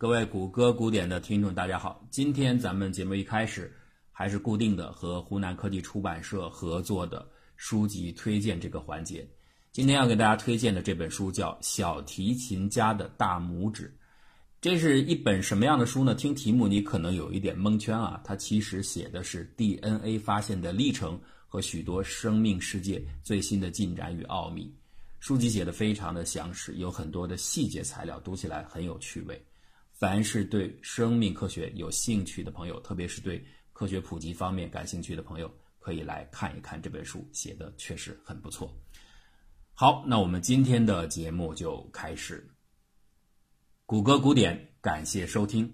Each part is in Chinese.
各位谷歌古典的听众，大家好。今天咱们节目一开始还是固定的和湖南科技出版社合作的书籍推荐这个环节。今天要给大家推荐的这本书叫《小提琴家的大拇指》，这是一本什么样的书呢？听题目你可能有一点蒙圈啊。它其实写的是 DNA 发现的历程和许多生命世界最新的进展与奥秘。书籍写的非常的详实，有很多的细节材料，读起来很有趣味。凡是对生命科学有兴趣的朋友，特别是对科学普及方面感兴趣的朋友，可以来看一看这本书，写的确实很不错。好，那我们今天的节目就开始。谷歌古典，感谢收听。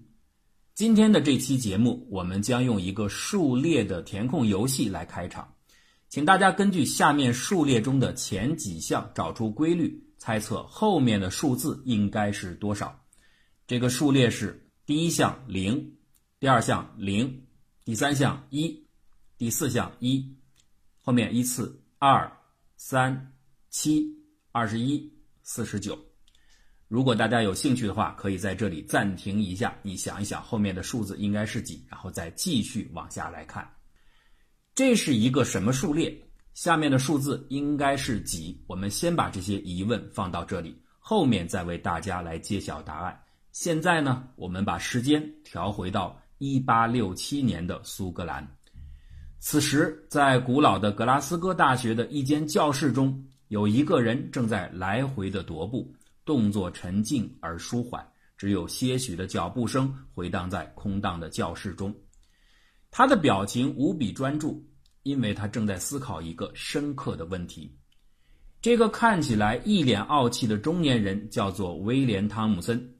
今天的这期节目，我们将用一个数列的填空游戏来开场。请大家根据下面数列中的前几项找出规律，猜测后面的数字应该是多少。这个数列是：第一项零，第二项零，第三项一，第四项一，后面依次二、三、七、二十一、四十九。如果大家有兴趣的话，可以在这里暂停一下，你想一想后面的数字应该是几，然后再继续往下来看。这是一个什么数列？下面的数字应该是几？我们先把这些疑问放到这里，后面再为大家来揭晓答案。现在呢，我们把时间调回到一八六七年的苏格兰。此时，在古老的格拉斯哥大学的一间教室中，有一个人正在来回的踱步，动作沉静而舒缓，只有些许的脚步声回荡在空荡的教室中。他的表情无比专注，因为他正在思考一个深刻的问题。这个看起来一脸傲气的中年人叫做威廉·汤姆森。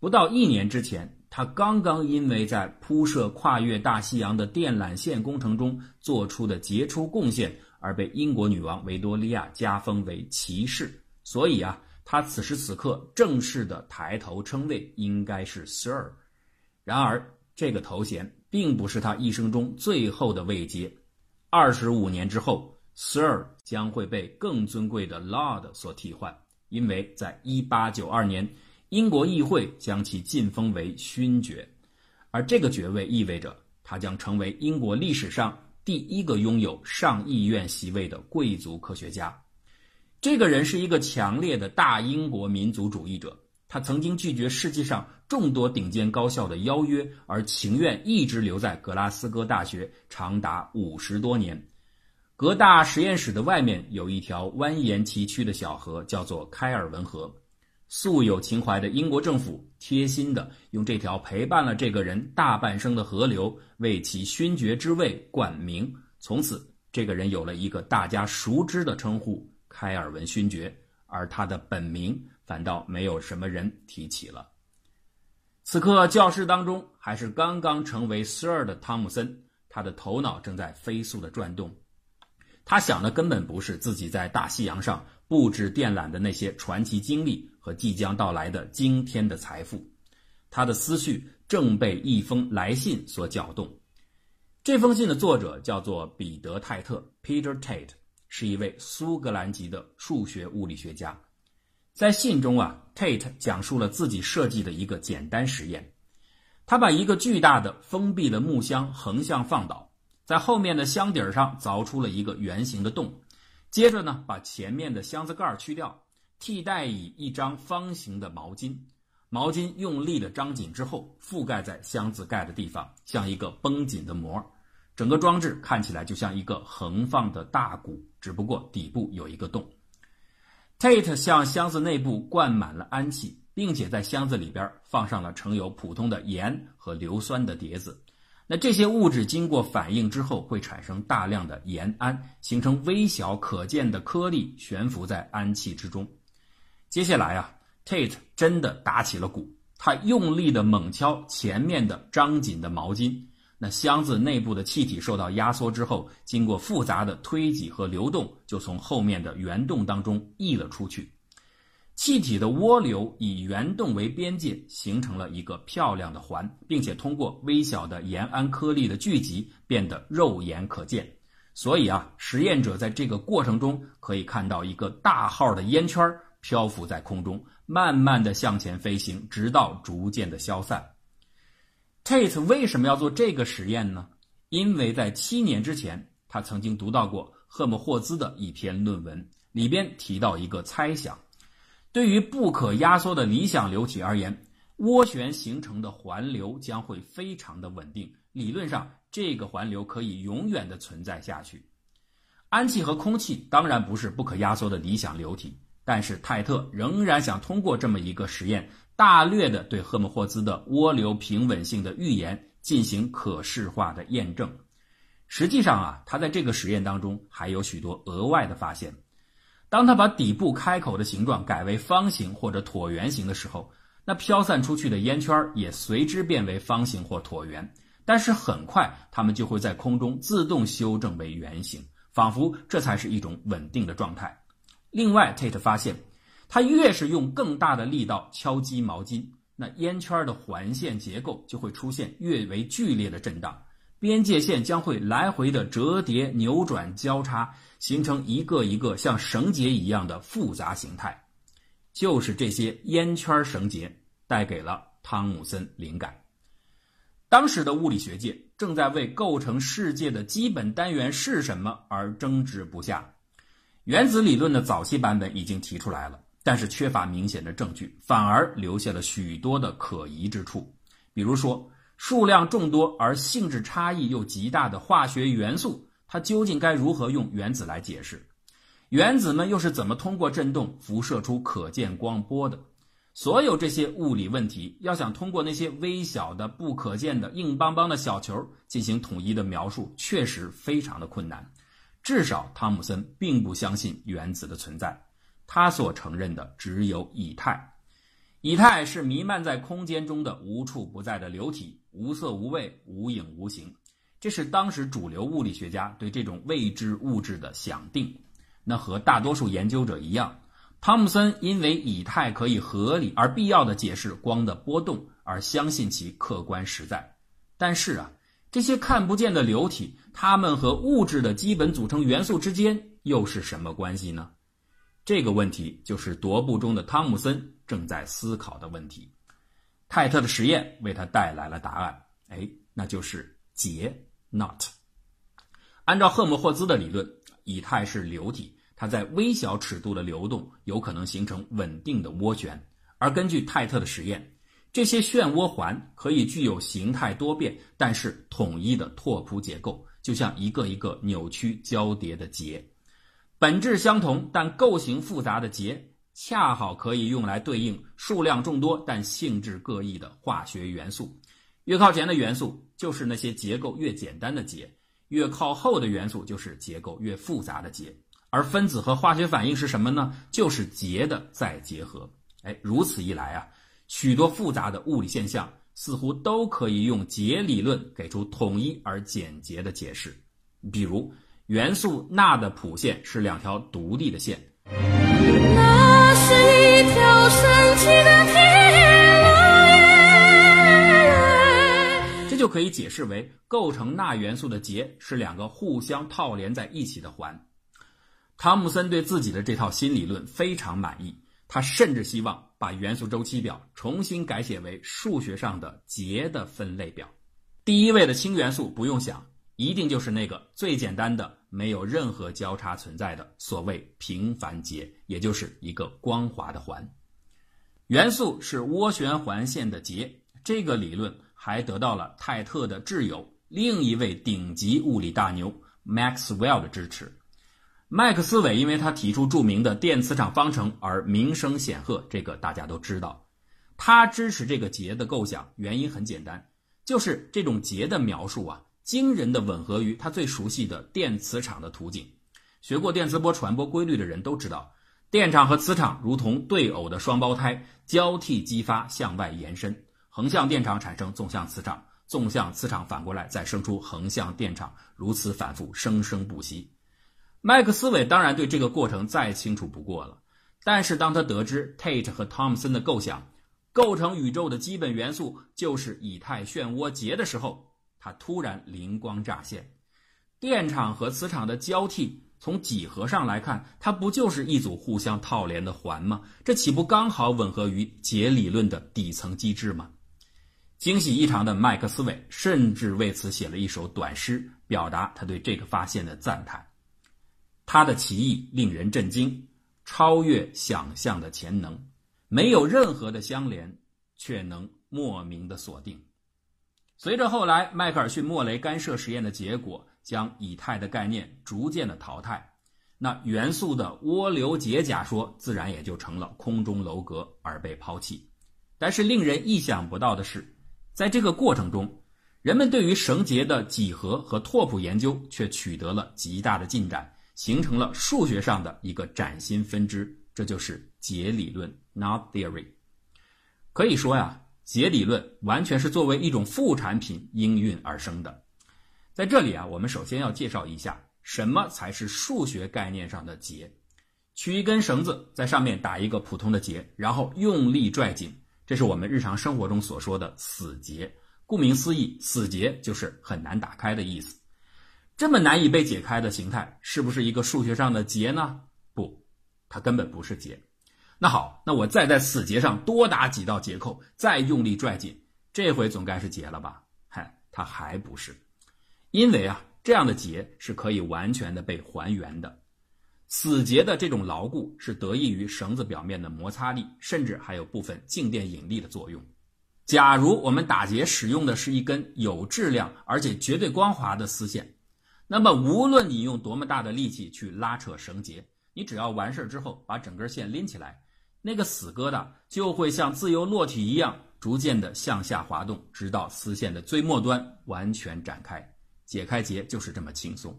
不到一年之前，他刚刚因为在铺设跨越大西洋的电缆线工程中做出的杰出贡献而被英国女王维多利亚加封为骑士。所以啊，他此时此刻正式的抬头称谓应该是 Sir。然而，这个头衔。并不是他一生中最后的位阶。二十五年之后，Sir 将会被更尊贵的 Lord 所替换，因为在一八九二年，英国议会将其晋封为勋爵，而这个爵位意味着他将成为英国历史上第一个拥有上议院席位的贵族科学家。这个人是一个强烈的大英国民族主义者。他曾经拒绝世界上众多顶尖高校的邀约，而情愿一直留在格拉斯哥大学长达五十多年。格大实验室的外面有一条蜿蜒崎岖的小河，叫做开尔文河。素有情怀的英国政府贴心的用这条陪伴了这个人大半生的河流为其勋爵之位冠名，从此这个人有了一个大家熟知的称呼——开尔文勋爵，而他的本名。反倒没有什么人提起了。此刻教室当中还是刚刚成为 Sir 的汤姆森，他的头脑正在飞速的转动。他想的根本不是自己在大西洋上布置电缆的那些传奇经历和即将到来的惊天的财富，他的思绪正被一封来信所搅动。这封信的作者叫做彼得·泰特 （Peter Tate），是一位苏格兰籍的数学物理学家。在信中啊，Tate 讲述了自己设计的一个简单实验。他把一个巨大的封闭的木箱横向放倒，在后面的箱底上凿出了一个圆形的洞。接着呢，把前面的箱子盖去掉，替代以一张方形的毛巾。毛巾用力的张紧之后，覆盖在箱子盖的地方，像一个绷紧的膜。整个装置看起来就像一个横放的大鼓，只不过底部有一个洞。Tate 向箱子内部灌满了氨气，并且在箱子里边放上了盛有普通的盐和硫酸的碟子。那这些物质经过反应之后，会产生大量的盐氨，形成微小可见的颗粒，悬浮在氨气之中。接下来啊，Tate 真的打起了鼓，他用力的猛敲前面的张紧的毛巾。那箱子内部的气体受到压缩之后，经过复杂的推挤和流动，就从后面的圆洞当中溢了出去。气体的涡流以圆洞为边界，形成了一个漂亮的环，并且通过微小的盐胺颗粒的聚集，变得肉眼可见。所以啊，实验者在这个过程中可以看到一个大号的烟圈漂浮在空中，慢慢的向前飞行，直到逐渐的消散。Tate 为什么要做这个实验呢？因为在七年之前，他曾经读到过赫姆霍兹的一篇论文，里边提到一个猜想：对于不可压缩的理想流体而言，涡旋形成的环流将会非常的稳定。理论上，这个环流可以永远的存在下去。氨气和空气当然不是不可压缩的理想流体，但是泰特仍然想通过这么一个实验，大略的对赫姆霍兹的涡流平稳性的预言进行可视化的验证。实际上啊，他在这个实验当中还有许多额外的发现。当他把底部开口的形状改为方形或者椭圆形的时候，那飘散出去的烟圈也随之变为方形或椭圆。但是很快，它们就会在空中自动修正为圆形。仿佛这才是一种稳定的状态。另外，Tate 发现，他越是用更大的力道敲击毛巾，那烟圈的环线结构就会出现越为剧烈的震荡，边界线将会来回的折叠、扭转、交叉，形成一个一个像绳结一样的复杂形态。就是这些烟圈绳结带给了汤姆森灵感。当时的物理学界正在为构成世界的基本单元是什么而争执不下。原子理论的早期版本已经提出来了，但是缺乏明显的证据，反而留下了许多的可疑之处。比如说，数量众多而性质差异又极大的化学元素，它究竟该如何用原子来解释？原子们又是怎么通过振动辐射出可见光波的？所有这些物理问题，要想通过那些微小的、不可见的、硬邦邦的小球进行统一的描述，确实非常的困难。至少，汤姆森并不相信原子的存在，他所承认的只有以太。以太是弥漫在空间中的无处不在的流体，无色无味、无影无形。这是当时主流物理学家对这种未知物质的想定。那和大多数研究者一样。汤姆森因为以太可以合理而必要的解释光的波动，而相信其客观实在。但是啊，这些看不见的流体，它们和物质的基本组成元素之间又是什么关系呢？这个问题就是踱步中的汤姆森正在思考的问题。泰特的实验为他带来了答案，哎，那就是结 not。按照赫姆霍兹的理论，以太是流体。它在微小尺度的流动有可能形成稳定的涡旋，而根据泰特的实验，这些漩涡环可以具有形态多变但是统一的拓扑结构，就像一个一个扭曲交叠的结。本质相同但构型复杂的结，恰好可以用来对应数量众多但性质各异的化学元素。越靠前的元素就是那些结构越简单的结，越靠后的元素就是结构越复杂的结。而分子和化学反应是什么呢？就是结的再结合。哎，如此一来啊，许多复杂的物理现象似乎都可以用解理论给出统一而简洁的解释。比如，元素钠的谱线是两条独立的线。那是一条神奇的铁路。这就可以解释为构成钠元素的结是两个互相套连在一起的环。汤姆森对自己的这套新理论非常满意，他甚至希望把元素周期表重新改写为数学上的节的分类表。第一位的氢元素不用想，一定就是那个最简单的、没有任何交叉存在的所谓平凡节，也就是一个光滑的环。元素是涡旋环线的节，这个理论还得到了泰特的挚友、另一位顶级物理大牛 Maxwell 的支持。麦克斯韦因为他提出著名的电磁场方程而名声显赫，这个大家都知道。他支持这个结的构想，原因很简单，就是这种结的描述啊，惊人的吻合于他最熟悉的电磁场的图景。学过电磁波传播规律的人都知道，电场和磁场如同对偶的双胞胎，交替激发向外延伸，横向电场产生纵向磁场，纵向磁场反过来再生出横向电场，如此反复，生生不息。麦克斯韦当然对这个过程再清楚不过了，但是当他得知 Tate 和汤姆森的构想，构成宇宙的基本元素就是以太漩涡结的时候，他突然灵光乍现：电场和磁场的交替从几何上来看，它不就是一组互相套连的环吗？这岂不刚好吻合于结理论的底层机制吗？惊喜异常的麦克斯韦甚至为此写了一首短诗，表达他对这个发现的赞叹。他的奇异令人震惊，超越想象的潜能，没有任何的相连，却能莫名的锁定。随着后来迈克尔逊莫雷干涉实验的结果。将以太的概念逐渐的淘汰，那元素的涡流结假说自然也就成了空中楼阁而被抛弃。但是令人意想不到的是，在这个过程中，人们对于绳结的几何和拓扑研究却取得了极大的进展，形成了数学上的一个崭新分支，这就是结理论 （knot theory）。可以说呀，结理论完全是作为一种副产品应运而生的。在这里啊，我们首先要介绍一下什么才是数学概念上的结。取一根绳子，在上面打一个普通的结，然后用力拽紧，这是我们日常生活中所说的死结。顾名思义，死结就是很难打开的意思。这么难以被解开的形态，是不是一个数学上的结呢？不，它根本不是结。那好，那我再在死结上多打几道结扣，再用力拽紧，这回总该是结了吧？嗨，它还不是。因为啊，这样的结是可以完全的被还原的。死结的这种牢固是得益于绳子表面的摩擦力，甚至还有部分静电引力的作用。假如我们打结使用的是一根有质量而且绝对光滑的丝线，那么无论你用多么大的力气去拉扯绳结，你只要完事儿之后把整根线拎起来，那个死疙瘩就会像自由落体一样，逐渐的向下滑动，直到丝线的最末端完全展开。解开结就是这么轻松，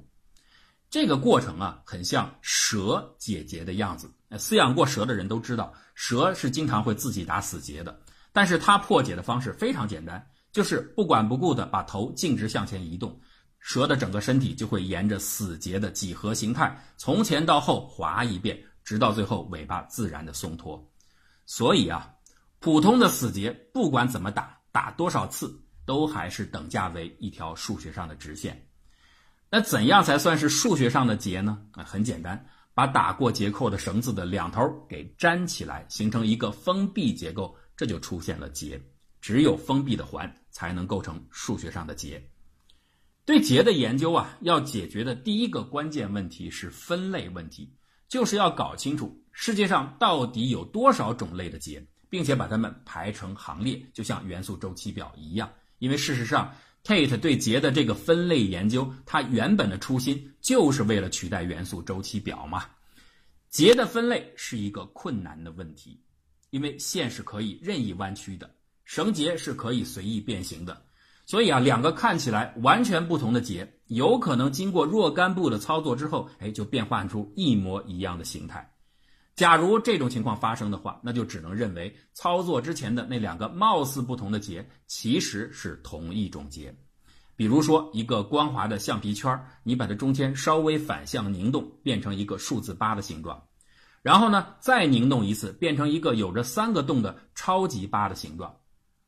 这个过程啊，很像蛇解结的样子。饲养过蛇的人都知道，蛇是经常会自己打死结的。但是它破解的方式非常简单，就是不管不顾的把头径直向前移动，蛇的整个身体就会沿着死结的几何形态从前到后滑一遍，直到最后尾巴自然的松脱。所以啊，普通的死结不管怎么打，打多少次。都还是等价为一条数学上的直线，那怎样才算是数学上的结呢？啊，很简单，把打过结扣的绳子的两头给粘起来，形成一个封闭结构，这就出现了结。只有封闭的环才能构成数学上的结。对结的研究啊，要解决的第一个关键问题是分类问题，就是要搞清楚世界上到底有多少种类的结，并且把它们排成行列，就像元素周期表一样。因为事实上，Tate 对结的这个分类研究，它原本的初心就是为了取代元素周期表嘛。结的分类是一个困难的问题，因为线是可以任意弯曲的，绳结是可以随意变形的，所以啊，两个看起来完全不同的结，有可能经过若干步的操作之后，哎，就变换出一模一样的形态。假如这种情况发生的话，那就只能认为操作之前的那两个貌似不同的结其实是同一种结。比如说，一个光滑的橡皮圈，你把它中间稍微反向凝动，变成一个数字八的形状，然后呢再凝动一次，变成一个有着三个洞的超级八的形状。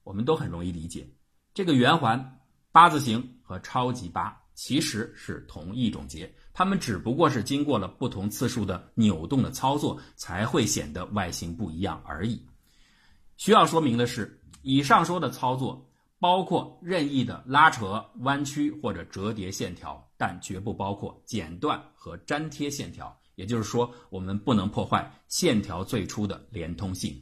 我们都很容易理解，这个圆环、八字形和超级八其实是同一种结。它们只不过是经过了不同次数的扭动的操作，才会显得外形不一样而已。需要说明的是，以上说的操作包括任意的拉扯、弯曲或者折叠线条，但绝不包括剪断和粘贴线条。也就是说，我们不能破坏线条最初的连通性。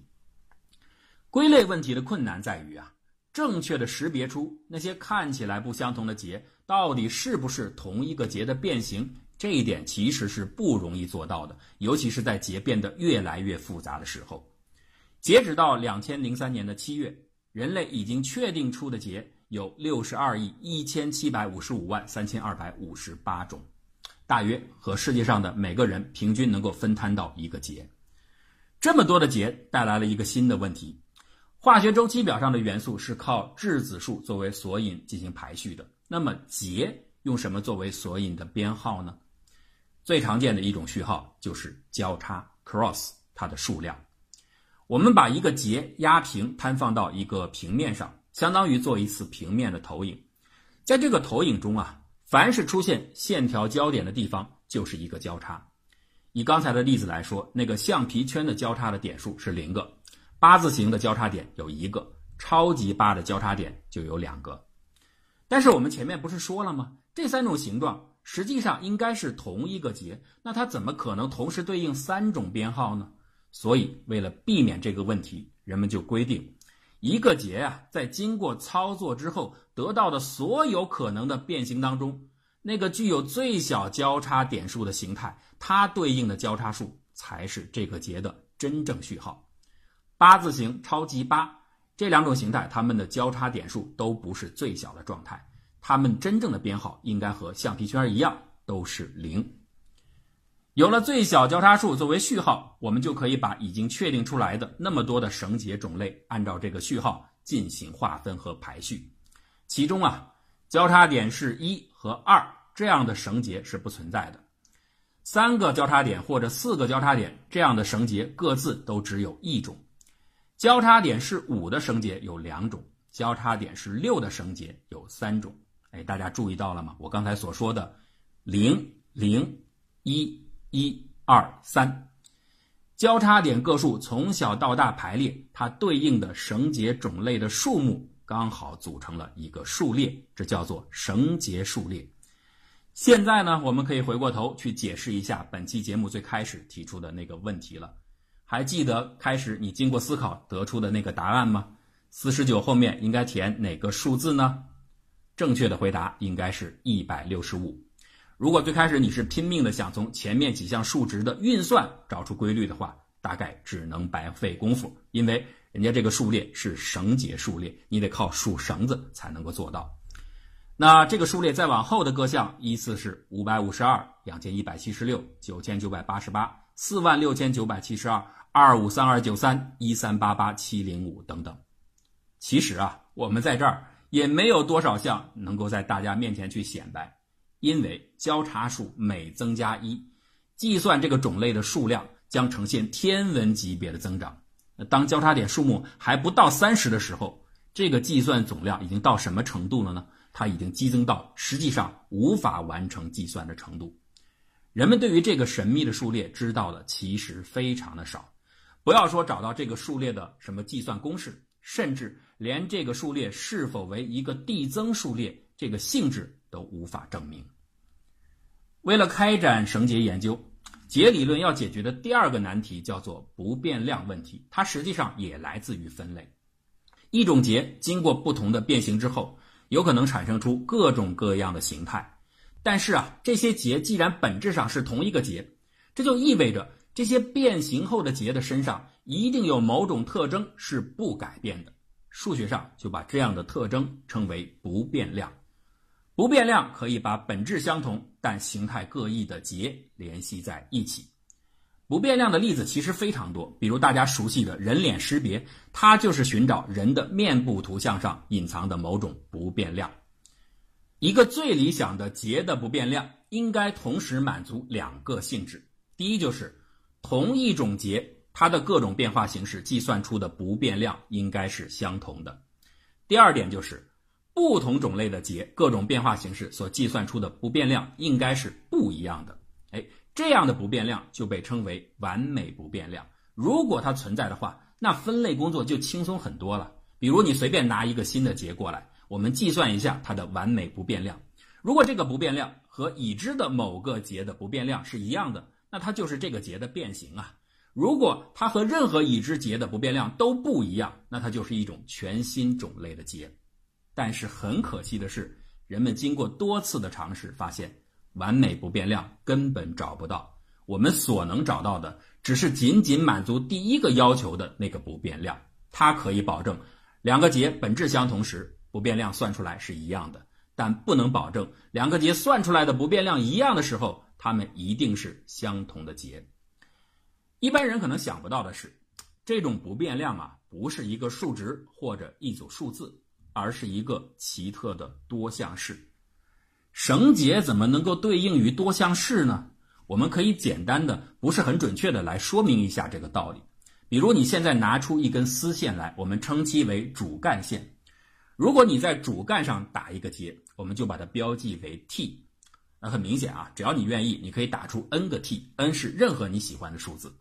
归类问题的困难在于啊，正确的识别出那些看起来不相同的结。到底是不是同一个结的变形？这一点其实是不容易做到的，尤其是在结变得越来越复杂的时候。截止到两千零三年的七月，人类已经确定出的结有六十二亿一千七百五十五万三千二百五十八种，大约和世界上的每个人平均能够分摊到一个结。这么多的结带来了一个新的问题：化学周期表上的元素是靠质子数作为索引进行排序的。那么结用什么作为索引的编号呢？最常见的一种序号就是交叉 （cross），它的数量。我们把一个结压平，摊放到一个平面上，相当于做一次平面的投影。在这个投影中啊，凡是出现线条交点的地方，就是一个交叉。以刚才的例子来说，那个橡皮圈的交叉的点数是零个，八字形的交叉点有一个，超级八的交叉点就有两个。但是我们前面不是说了吗？这三种形状实际上应该是同一个节，那它怎么可能同时对应三种编号呢？所以为了避免这个问题，人们就规定，一个节啊，在经过操作之后得到的所有可能的变形当中，那个具有最小交叉点数的形态，它对应的交叉数才是这个节的真正序号。八字形、超级八这两种形态，它们的交叉点数都不是最小的状态，它们真正的编号应该和橡皮圈一样，都是零。有了最小交叉数作为序号，我们就可以把已经确定出来的那么多的绳结种类，按照这个序号进行划分和排序。其中啊，交叉点是一和二这样的绳结是不存在的；三个交叉点或者四个交叉点这样的绳结各自都只有一种；交叉点是五的绳结有两种；交叉点是六的绳结有三种。哎，大家注意到了吗？我刚才所说的零零一。一二三，交叉点个数从小到大排列，它对应的绳结种类的数目刚好组成了一个数列，这叫做绳结数列。现在呢，我们可以回过头去解释一下本期节目最开始提出的那个问题了。还记得开始你经过思考得出的那个答案吗？四十九后面应该填哪个数字呢？正确的回答应该是一百六十五。如果最开始你是拼命的想从前面几项数值的运算找出规律的话，大概只能白费功夫，因为人家这个数列是绳结数列，你得靠数绳子才能够做到。那这个数列再往后的各项依次是五百五十二、两千一百七十六、九千九百八十八、四万六千九百七十二、二五三二九三、一三八八七零五等等。其实啊，我们在这儿也没有多少项能够在大家面前去显摆。因为交叉数每增加一，计算这个种类的数量将呈现天文级别的增长。当交叉点数目还不到三十的时候，这个计算总量已经到什么程度了呢？它已经激增到实际上无法完成计算的程度。人们对于这个神秘的数列知道的其实非常的少，不要说找到这个数列的什么计算公式，甚至连这个数列是否为一个递增数列这个性质。都无法证明。为了开展绳结研究，结理论要解决的第二个难题叫做不变量问题，它实际上也来自于分类。一种结经过不同的变形之后，有可能产生出各种各样的形态。但是啊，这些结既然本质上是同一个结，这就意味着这些变形后的结的身上一定有某种特征是不改变的。数学上就把这样的特征称为不变量。不变量可以把本质相同但形态各异的结联系在一起。不变量的例子其实非常多，比如大家熟悉的人脸识别，它就是寻找人的面部图像上隐藏的某种不变量。一个最理想的结的不变量应该同时满足两个性质：第一，就是同一种结它的各种变化形式计算出的不变量应该是相同的；第二点就是。不同种类的结，各种变化形式所计算出的不变量应该是不一样的。哎，这样的不变量就被称为完美不变量。如果它存在的话，那分类工作就轻松很多了。比如你随便拿一个新的结过来，我们计算一下它的完美不变量。如果这个不变量和已知的某个结的不变量是一样的，那它就是这个结的变形啊。如果它和任何已知结的不变量都不一样，那它就是一种全新种类的结。但是很可惜的是，人们经过多次的尝试，发现完美不变量根本找不到。我们所能找到的，只是仅仅满足第一个要求的那个不变量。它可以保证两个结本质相同时，不变量算出来是一样的，但不能保证两个结算出来的不变量一样的时候，它们一定是相同的结。一般人可能想不到的是，这种不变量啊，不是一个数值或者一组数字。而是一个奇特的多项式，绳结怎么能够对应于多项式呢？我们可以简单的、不是很准确的来说明一下这个道理。比如你现在拿出一根丝线来，我们称其为主干线。如果你在主干上打一个结，我们就把它标记为 T。那很明显啊，只要你愿意，你可以打出 n 个 t，n 是任何你喜欢的数字。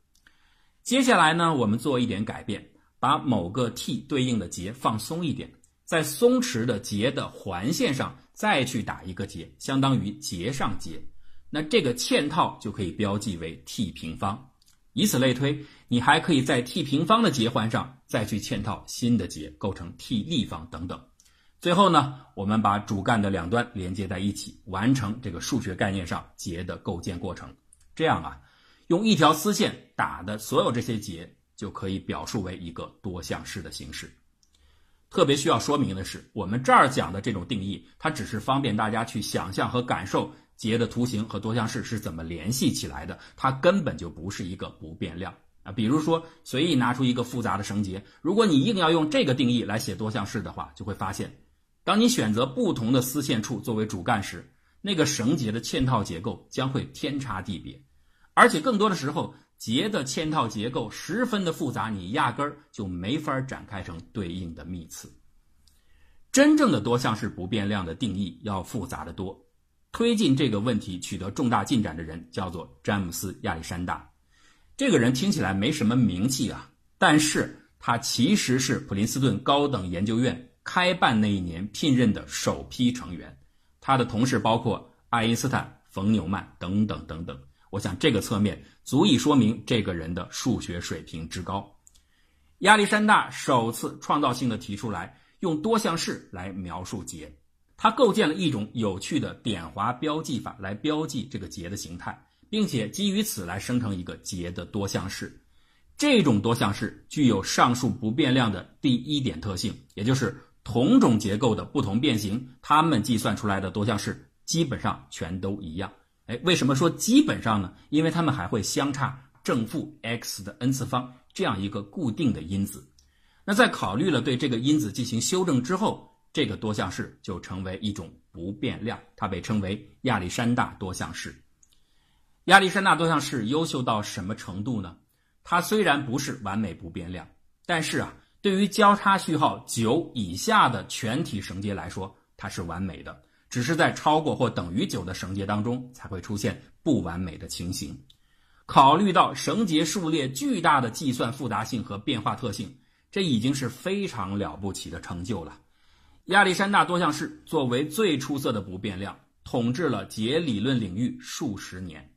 接下来呢，我们做一点改变，把某个 t 对应的节放松一点，在松弛的节的环线上再去打一个结，相当于结上结。那这个嵌套就可以标记为 t 平方。以此类推，你还可以在 t 平方的结环上再去嵌套新的结，构成 t 立方等等。最后呢，我们把主干的两端连接在一起，完成这个数学概念上结的构建过程。这样啊，用一条丝线打的所有这些结，就可以表述为一个多项式的形式。特别需要说明的是，我们这儿讲的这种定义，它只是方便大家去想象和感受结的图形和多项式是怎么联系起来的，它根本就不是一个不变量啊。比如说，随意拿出一个复杂的绳结，如果你硬要用这个定义来写多项式的话，就会发现。当你选择不同的丝线处作为主干时，那个绳结的嵌套结构将会天差地别，而且更多的时候，结的嵌套结构十分的复杂，你压根儿就没法展开成对应的幂次。真正的多项式不变量的定义要复杂的多。推进这个问题取得重大进展的人叫做詹姆斯·亚历山大。这个人听起来没什么名气啊，但是他其实是普林斯顿高等研究院。开办那一年聘任的首批成员，他的同事包括爱因斯坦、冯纽曼等等等等。我想这个侧面足以说明这个人的数学水平之高。亚历山大首次创造性的提出来用多项式来描述结，他构建了一种有趣的点划标记法来标记这个结的形态，并且基于此来生成一个结的多项式。这种多项式具有上述不变量的第一点特性，也就是。同种结构的不同变形，它们计算出来的多项式基本上全都一样。哎，为什么说基本上呢？因为它们还会相差正负 x 的 n 次方这样一个固定的因子。那在考虑了对这个因子进行修正之后，这个多项式就成为一种不变量，它被称为亚历山大多项式。亚历山大多项式优秀到什么程度呢？它虽然不是完美不变量，但是啊。对于交叉序号九以下的全体绳结来说，它是完美的。只是在超过或等于九的绳结当中，才会出现不完美的情形。考虑到绳结数列巨大的计算复杂性和变化特性，这已经是非常了不起的成就了。亚历山大多项式作为最出色的不变量，统治了结理论领域数十年，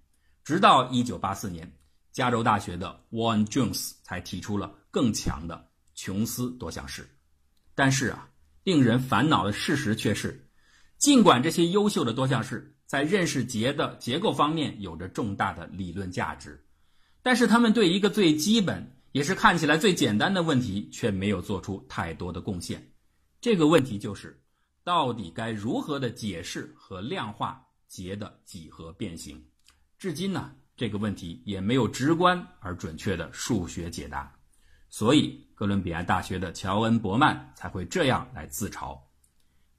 直到1984年，加州大学的 Warren Jones 才提出了更强的。琼斯多项式，但是啊，令人烦恼的事实却是，尽管这些优秀的多项式在认识结的结构方面有着重大的理论价值，但是他们对一个最基本也是看起来最简单的问题却没有做出太多的贡献。这个问题就是，到底该如何的解释和量化结的几何变形？至今呢，这个问题也没有直观而准确的数学解答。所以，哥伦比亚大学的乔恩·伯曼才会这样来自嘲：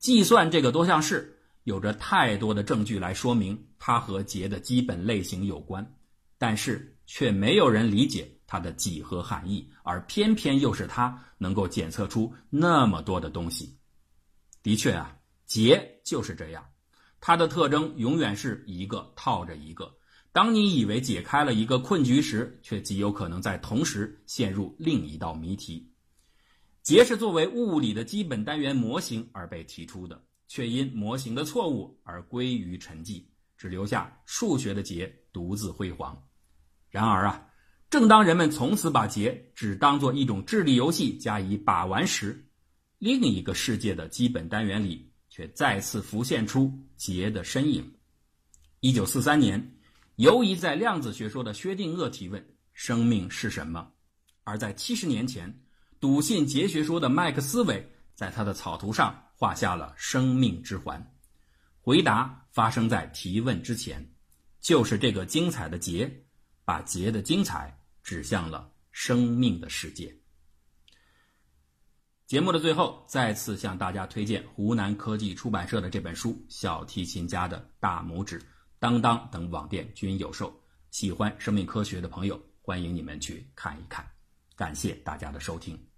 计算这个多项式有着太多的证据来说明它和结的基本类型有关，但是却没有人理解它的几何含义，而偏偏又是它能够检测出那么多的东西。的确啊，结就是这样，它的特征永远是一个套着一个。当你以为解开了一个困局时，却极有可能在同时陷入另一道谜题。结是作为物理的基本单元模型而被提出的，却因模型的错误而归于沉寂，只留下数学的结独自辉煌。然而啊，正当人们从此把结只当做一种智力游戏加以把玩时，另一个世界的基本单元里却再次浮现出结的身影。一九四三年。犹疑在量子学说的薛定谔提问：“生命是什么？”而在七十年前，笃信结学说的麦克斯韦在他的草图上画下了生命之环。回答发生在提问之前，就是这个精彩的结，把结的精彩指向了生命的世界。节目的最后，再次向大家推荐湖南科技出版社的这本书《小提琴家的大拇指》。当当等网店均有售，喜欢生命科学的朋友，欢迎你们去看一看。感谢大家的收听。